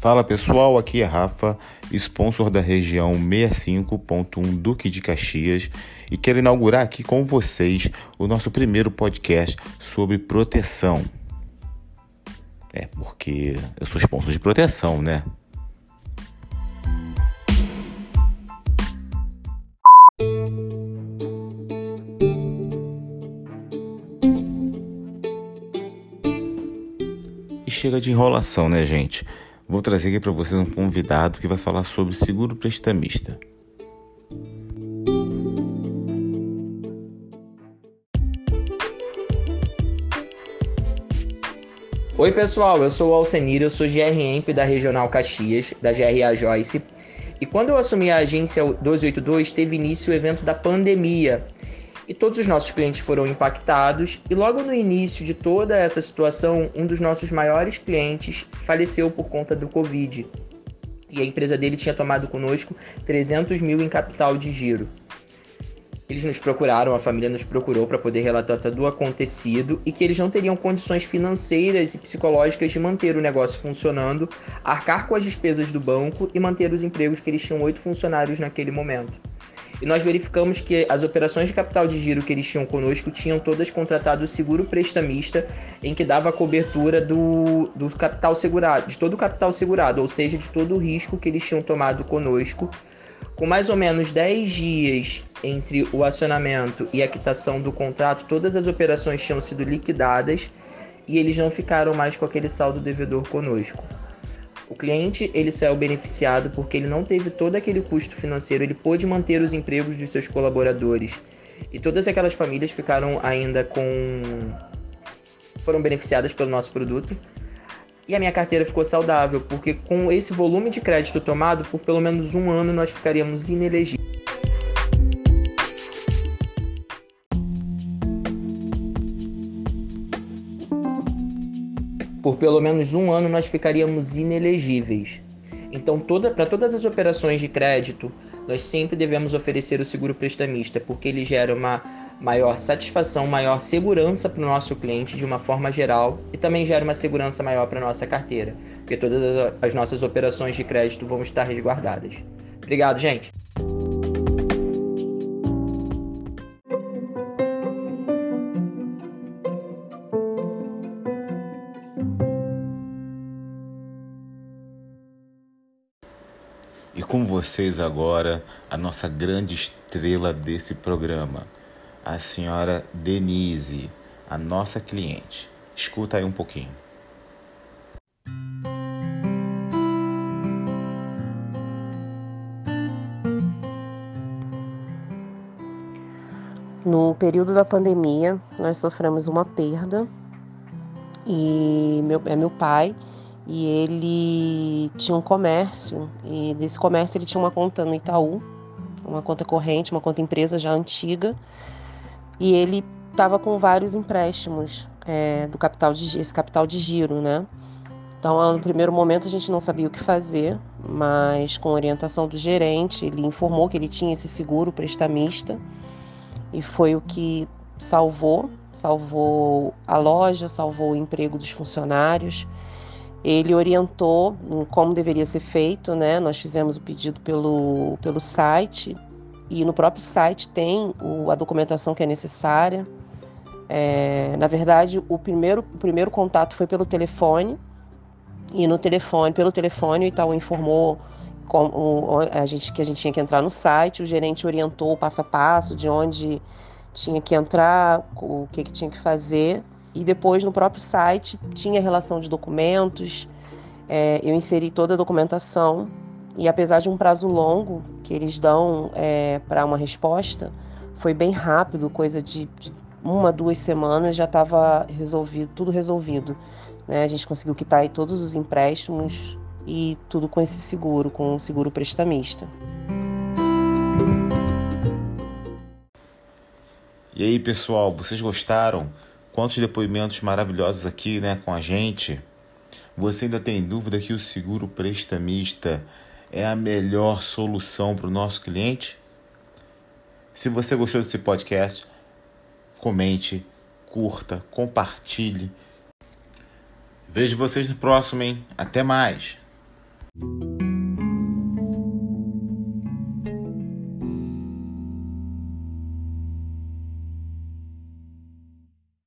Fala pessoal, aqui é Rafa, sponsor da região 65.1 Duque de Caxias e quero inaugurar aqui com vocês o nosso primeiro podcast sobre proteção. É, porque eu sou sponsor de proteção, né? E chega de enrolação, né, gente? Vou trazer aqui para vocês um convidado que vai falar sobre seguro prestamista. Oi pessoal, eu sou o Alcenir, eu sou GRMP da Regional Caxias, da GRA Joyce. E quando eu assumi a agência 282, teve início o evento da pandemia e todos os nossos clientes foram impactados. E logo no início de toda essa situação, um dos nossos maiores clientes faleceu por conta do Covid. E a empresa dele tinha tomado conosco 300 mil em capital de giro. Eles nos procuraram, a família nos procurou para poder relatar todo o acontecido e que eles não teriam condições financeiras e psicológicas de manter o negócio funcionando, arcar com as despesas do banco e manter os empregos que eles tinham oito funcionários naquele momento e nós verificamos que as operações de capital de giro que eles tinham conosco tinham todas contratado o seguro prestamista, em que dava a cobertura do, do capital segurado, de todo o capital segurado, ou seja, de todo o risco que eles tinham tomado conosco. Com mais ou menos 10 dias entre o acionamento e a quitação do contrato, todas as operações tinham sido liquidadas e eles não ficaram mais com aquele saldo devedor conosco. O cliente ele saiu beneficiado porque ele não teve todo aquele custo financeiro, ele pôde manter os empregos dos seus colaboradores. E todas aquelas famílias ficaram ainda com foram beneficiadas pelo nosso produto. E a minha carteira ficou saudável, porque com esse volume de crédito tomado, por pelo menos um ano nós ficaríamos inelegíveis. Por pelo menos um ano nós ficaríamos inelegíveis. Então, toda, para todas as operações de crédito, nós sempre devemos oferecer o seguro prestamista, porque ele gera uma maior satisfação, maior segurança para o nosso cliente de uma forma geral e também gera uma segurança maior para a nossa carteira, porque todas as nossas operações de crédito vão estar resguardadas. Obrigado, gente! Com vocês agora, a nossa grande estrela desse programa, a senhora Denise, a nossa cliente. Escuta aí um pouquinho. No período da pandemia, nós sofremos uma perda e meu, é meu pai e ele tinha um comércio e desse comércio ele tinha uma conta no Itaú, uma conta corrente, uma conta empresa já antiga e ele estava com vários empréstimos é, do capital de esse capital de giro, né? Então, no primeiro momento a gente não sabia o que fazer, mas com orientação do gerente, ele informou que ele tinha esse seguro prestamista e foi o que salvou, salvou a loja, salvou o emprego dos funcionários ele orientou como deveria ser feito, né? Nós fizemos o pedido pelo, pelo site e no próprio site tem o, a documentação que é necessária. É, na verdade, o primeiro, o primeiro contato foi pelo telefone e no telefone, pelo telefone, o Itaú informou como, a gente, que a gente tinha que entrar no site, o gerente orientou o passo a passo de onde tinha que entrar, o que, que tinha que fazer e depois no próprio site tinha relação de documentos, é, eu inseri toda a documentação e apesar de um prazo longo que eles dão é, para uma resposta, foi bem rápido, coisa de, de uma, duas semanas já estava resolvido, tudo resolvido. Né? A gente conseguiu quitar aí todos os empréstimos e tudo com esse seguro, com o seguro prestamista. E aí, pessoal, vocês gostaram? Quantos depoimentos maravilhosos aqui, né, com a gente. Você ainda tem dúvida que o seguro prestamista é a melhor solução para o nosso cliente? Se você gostou desse podcast, comente, curta, compartilhe. Vejo vocês no próximo, hein? Até mais!